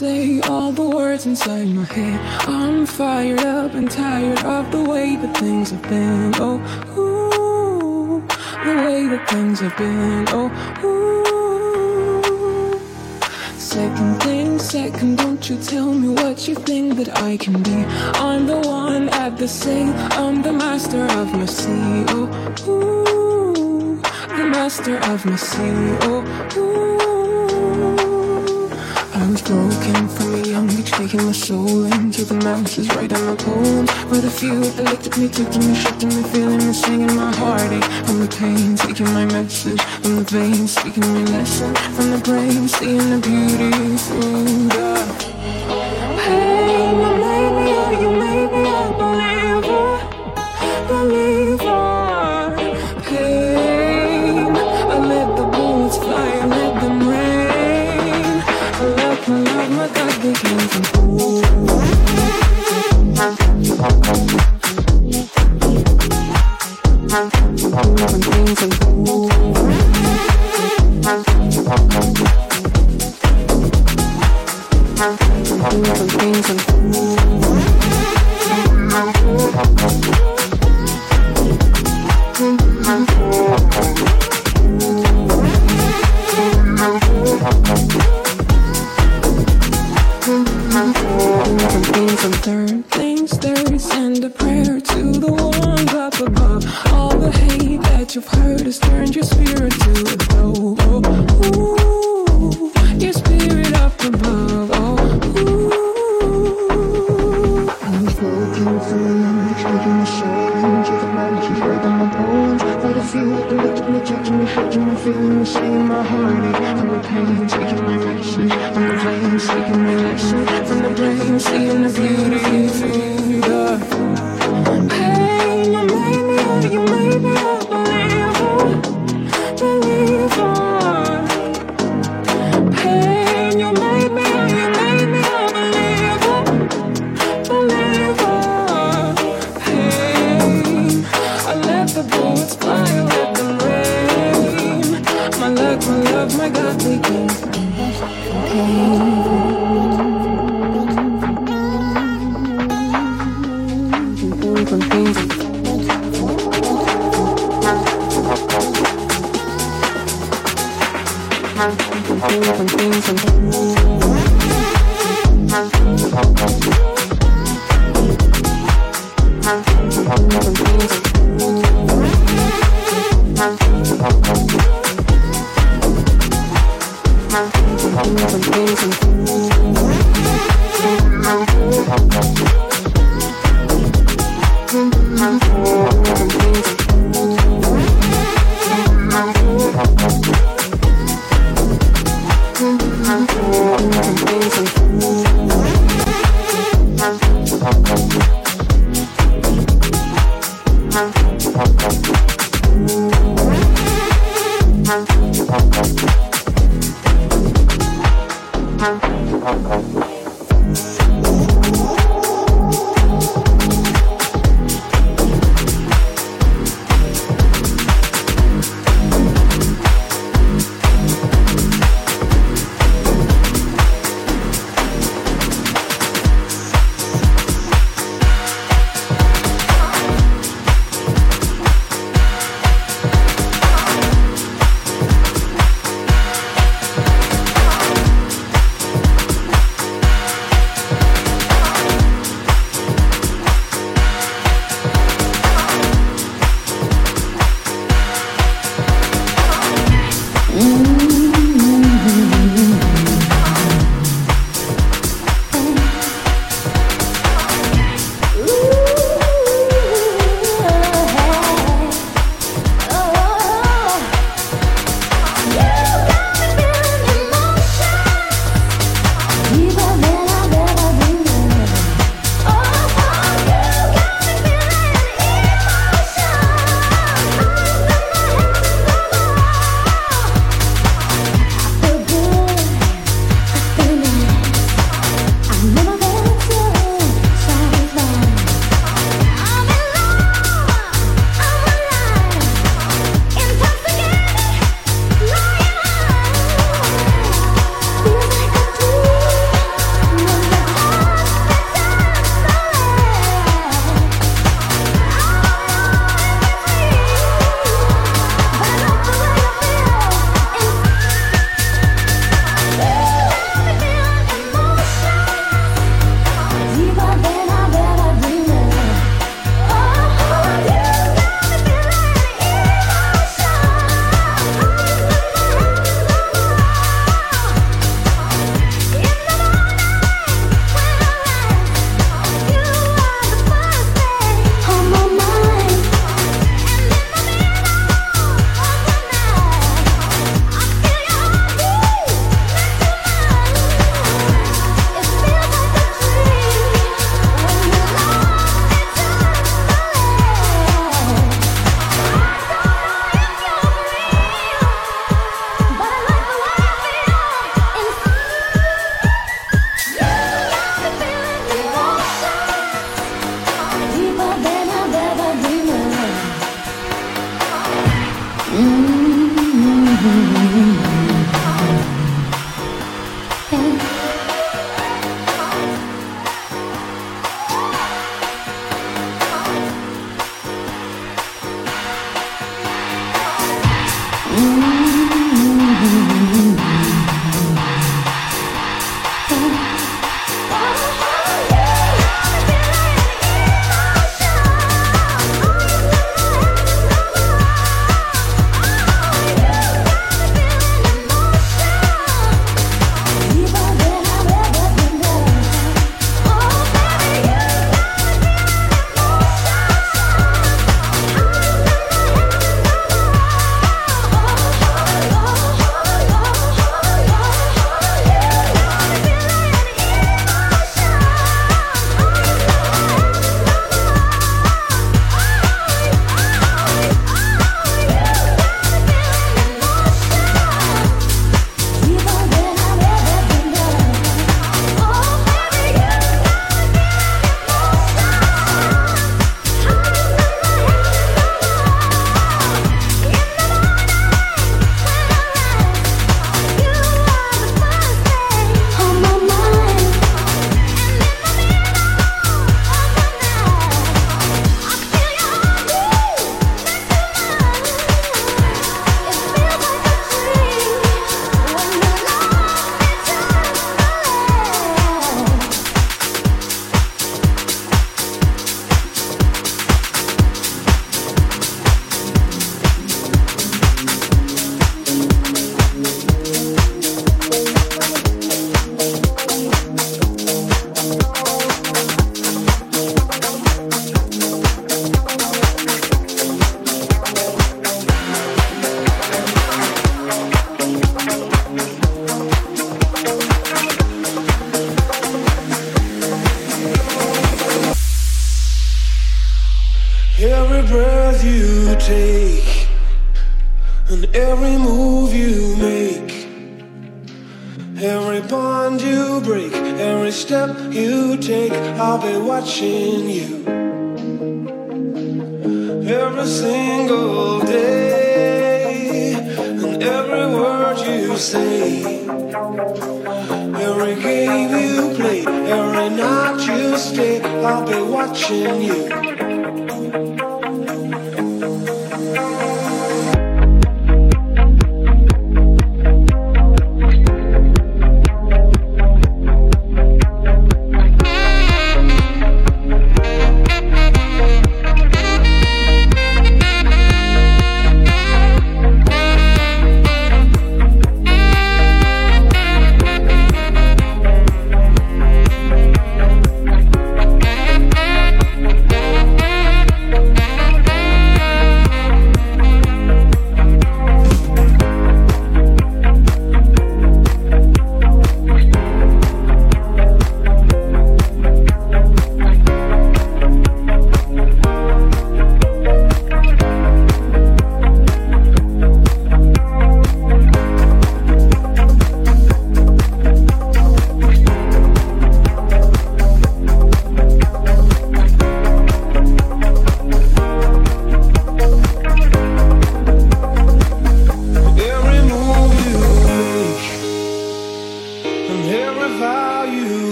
say all the words inside my head. I'm fired up and tired of the way that things have been. Oh, ooh, the way that things have been. Oh, ooh. Second thing, second, don't you tell me what you think that I can be. I'm the one at the sail, I'm the master of my sea. Oh, ooh, the master of my sea. Oh, ooh. Broken a young age, taking my soul into the masses, writing my poems. For the few that looked at me, took to me, shook me, feeling me, singing my heartache. From the pain, taking my message from the veins, speaking my lesson from the brain, seeing the beauty through the from things Hong Kong.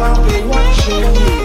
I'll be watching you.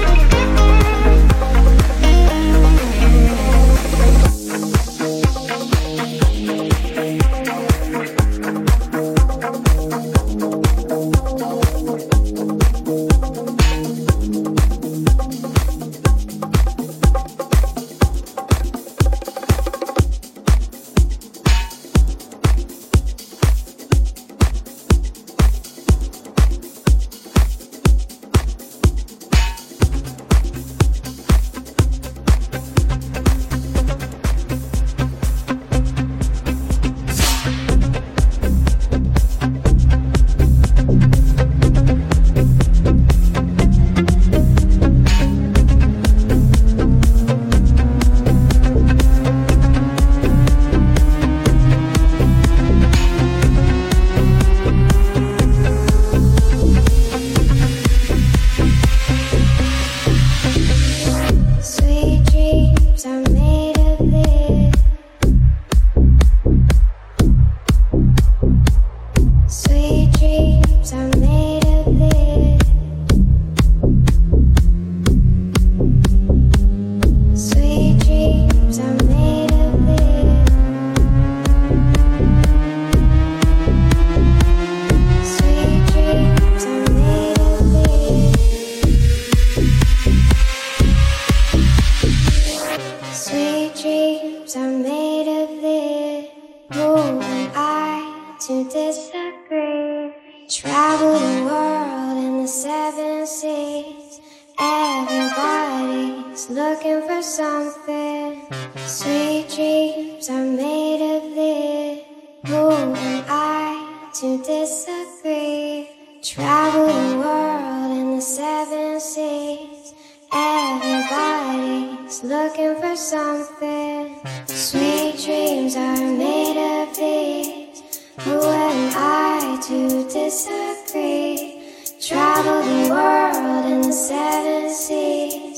Looking for something. Sweet dreams are made of this. Who am I to disagree? Travel the world in the seven seas. Everybody's looking for something. Sweet dreams are made of this. Who am I to disagree? Travel the world in the seven seas.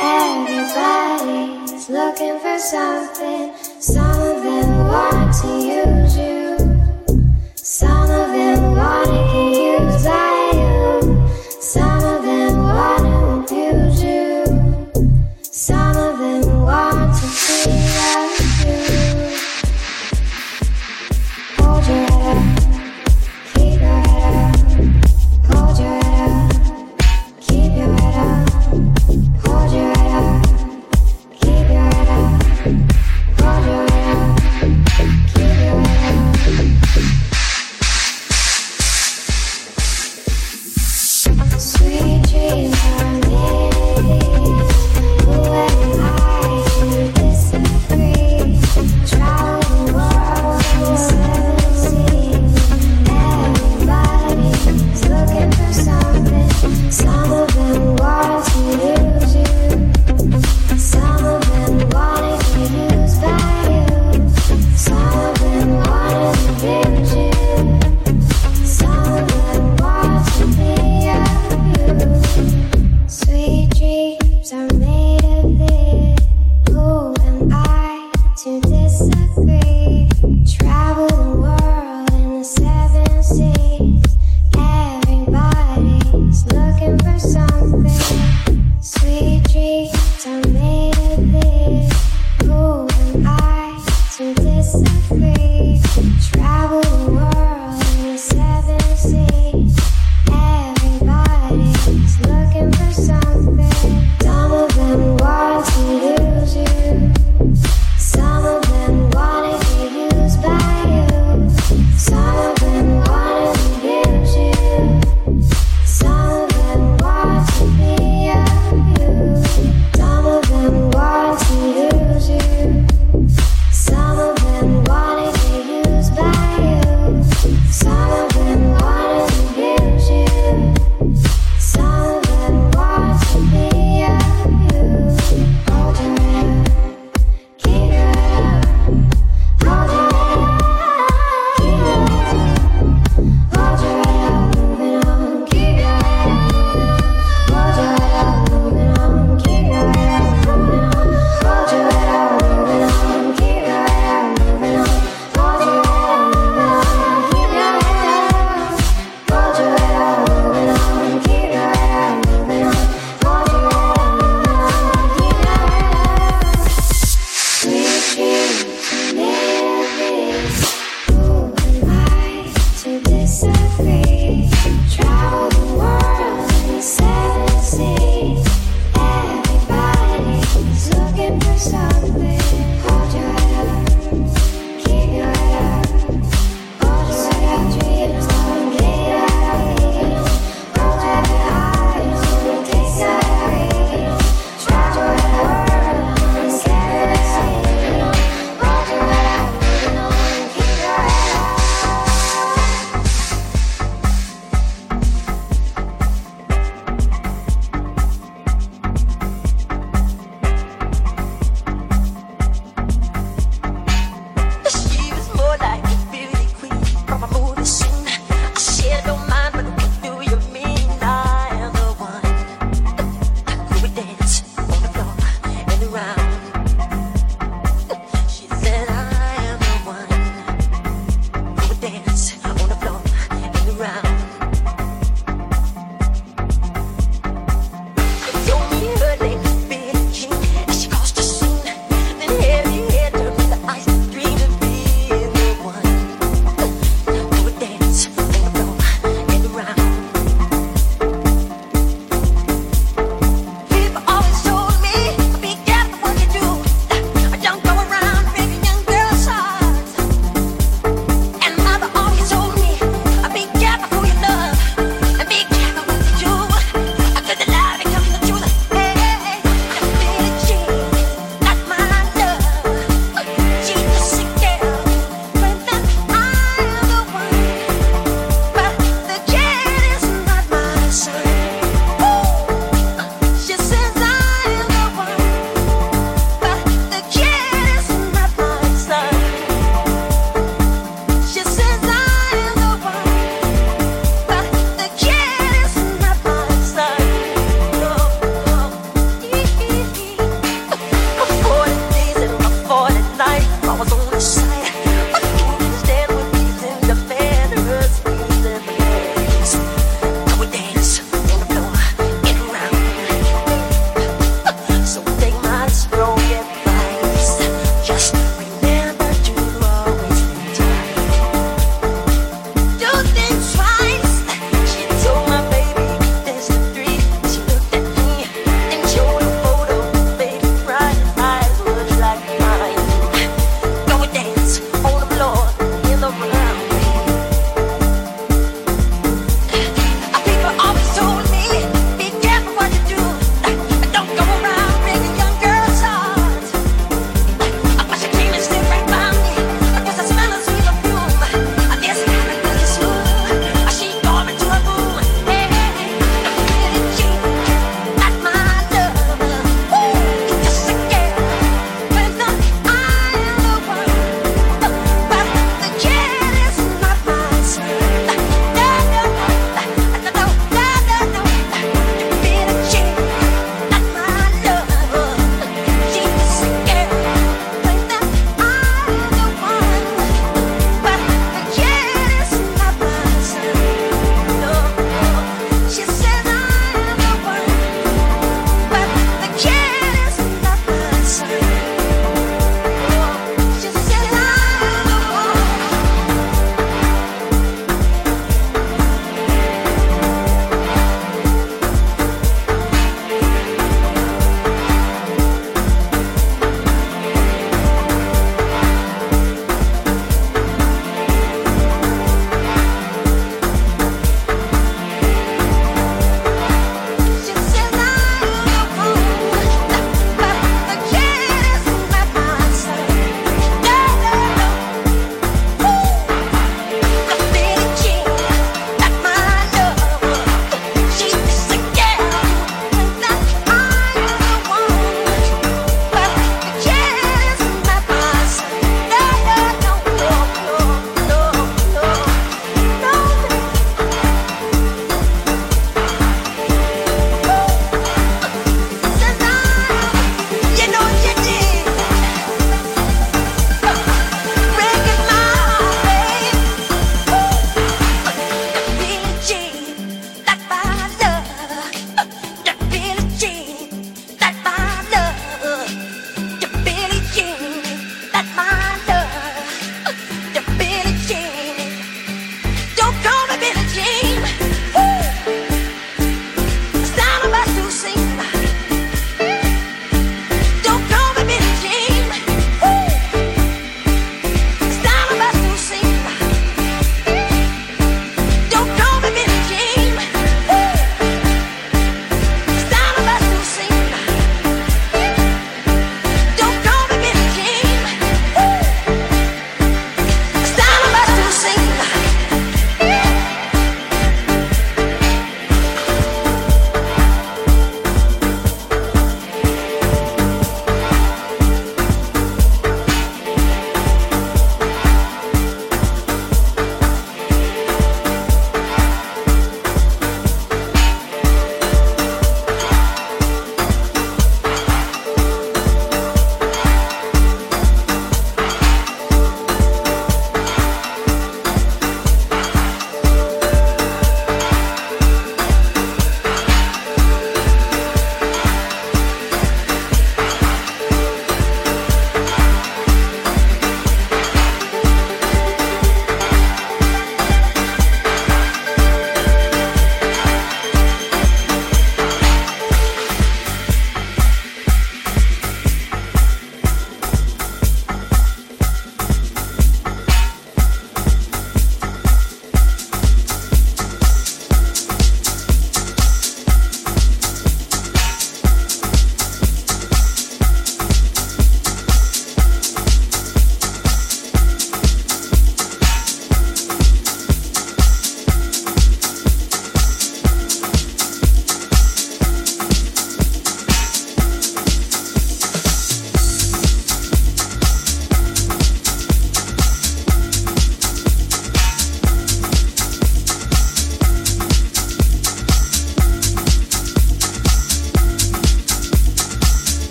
Everybody's looking for something, some of them want to use.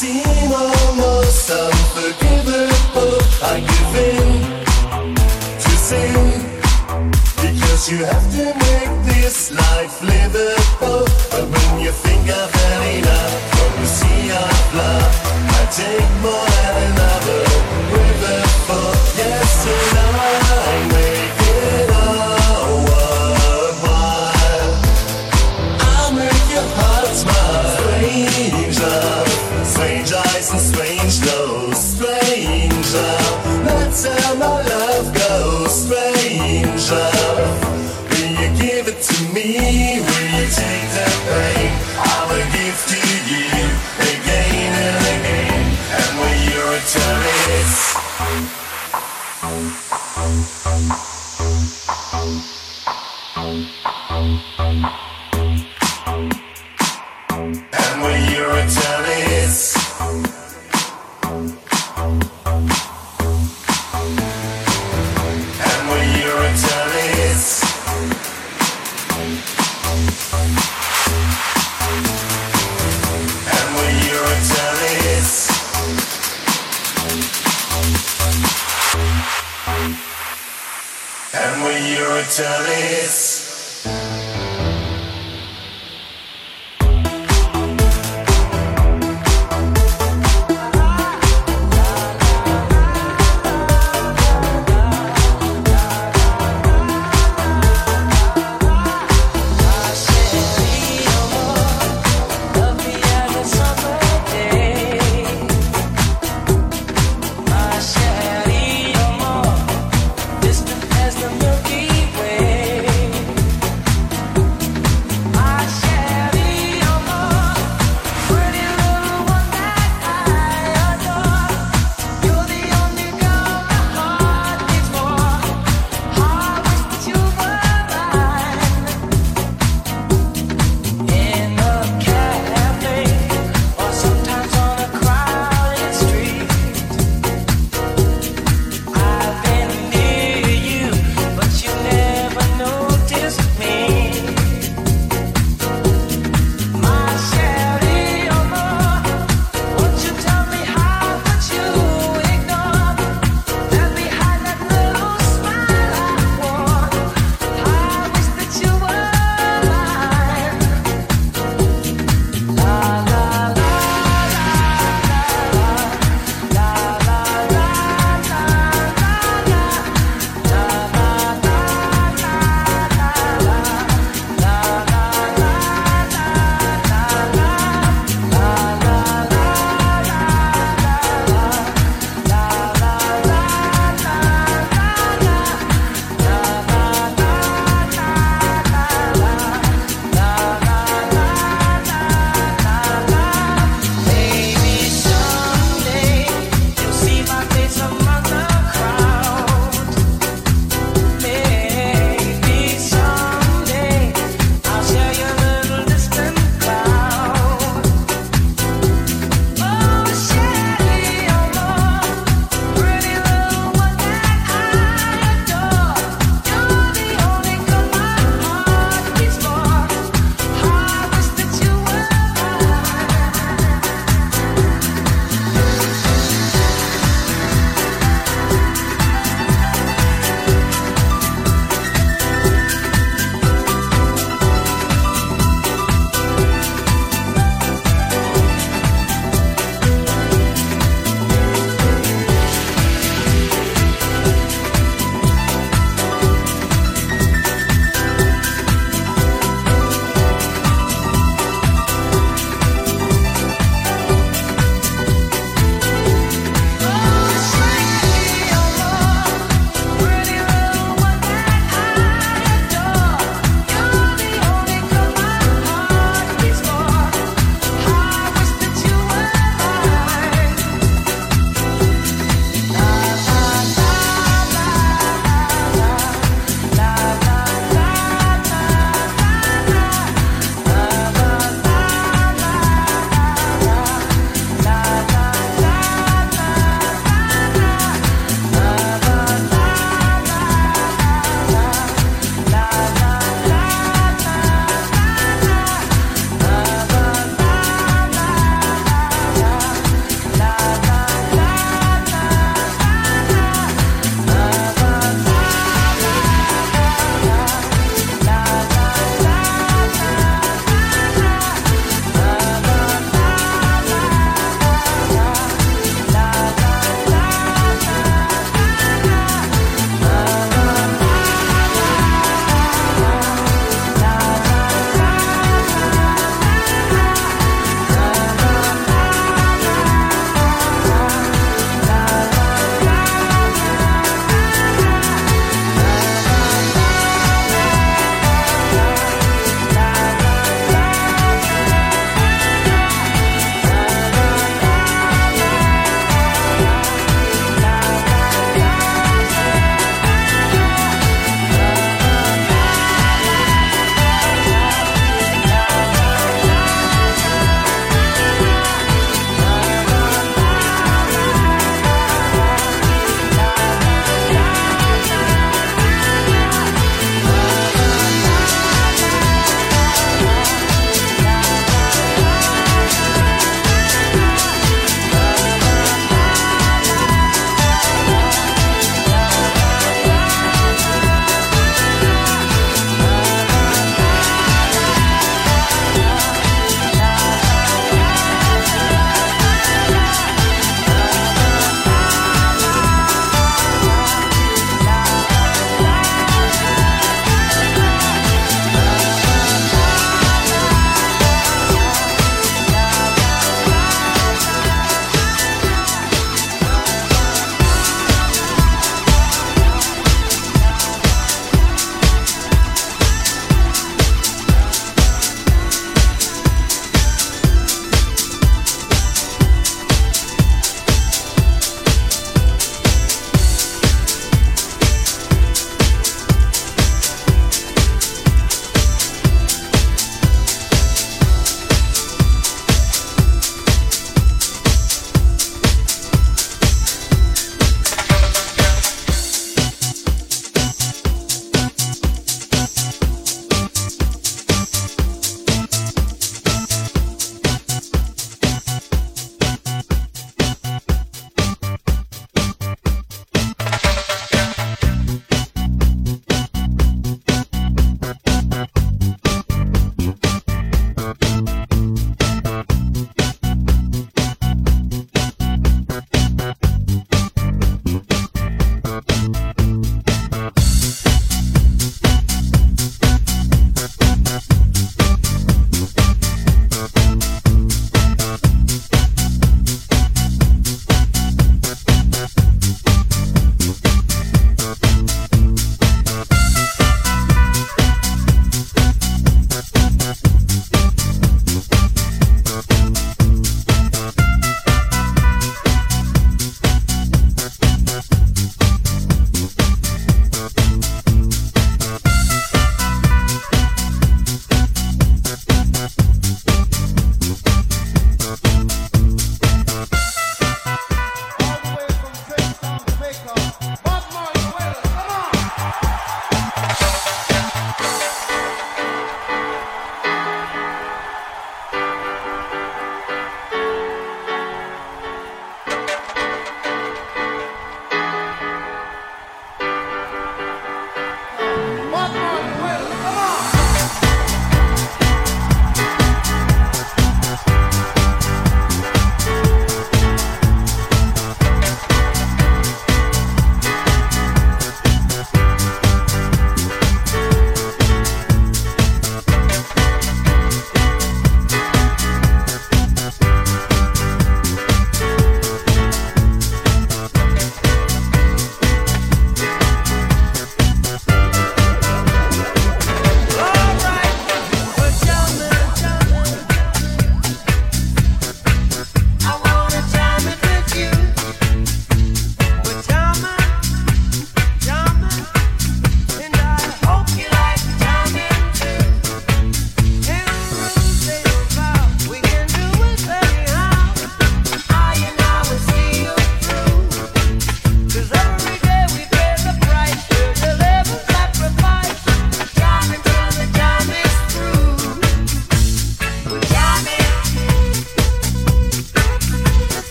seem almost unforgivable. I give in to sin because you have to make this life livable. But when you think I've had enough, when you see I've loved, I take more than enough.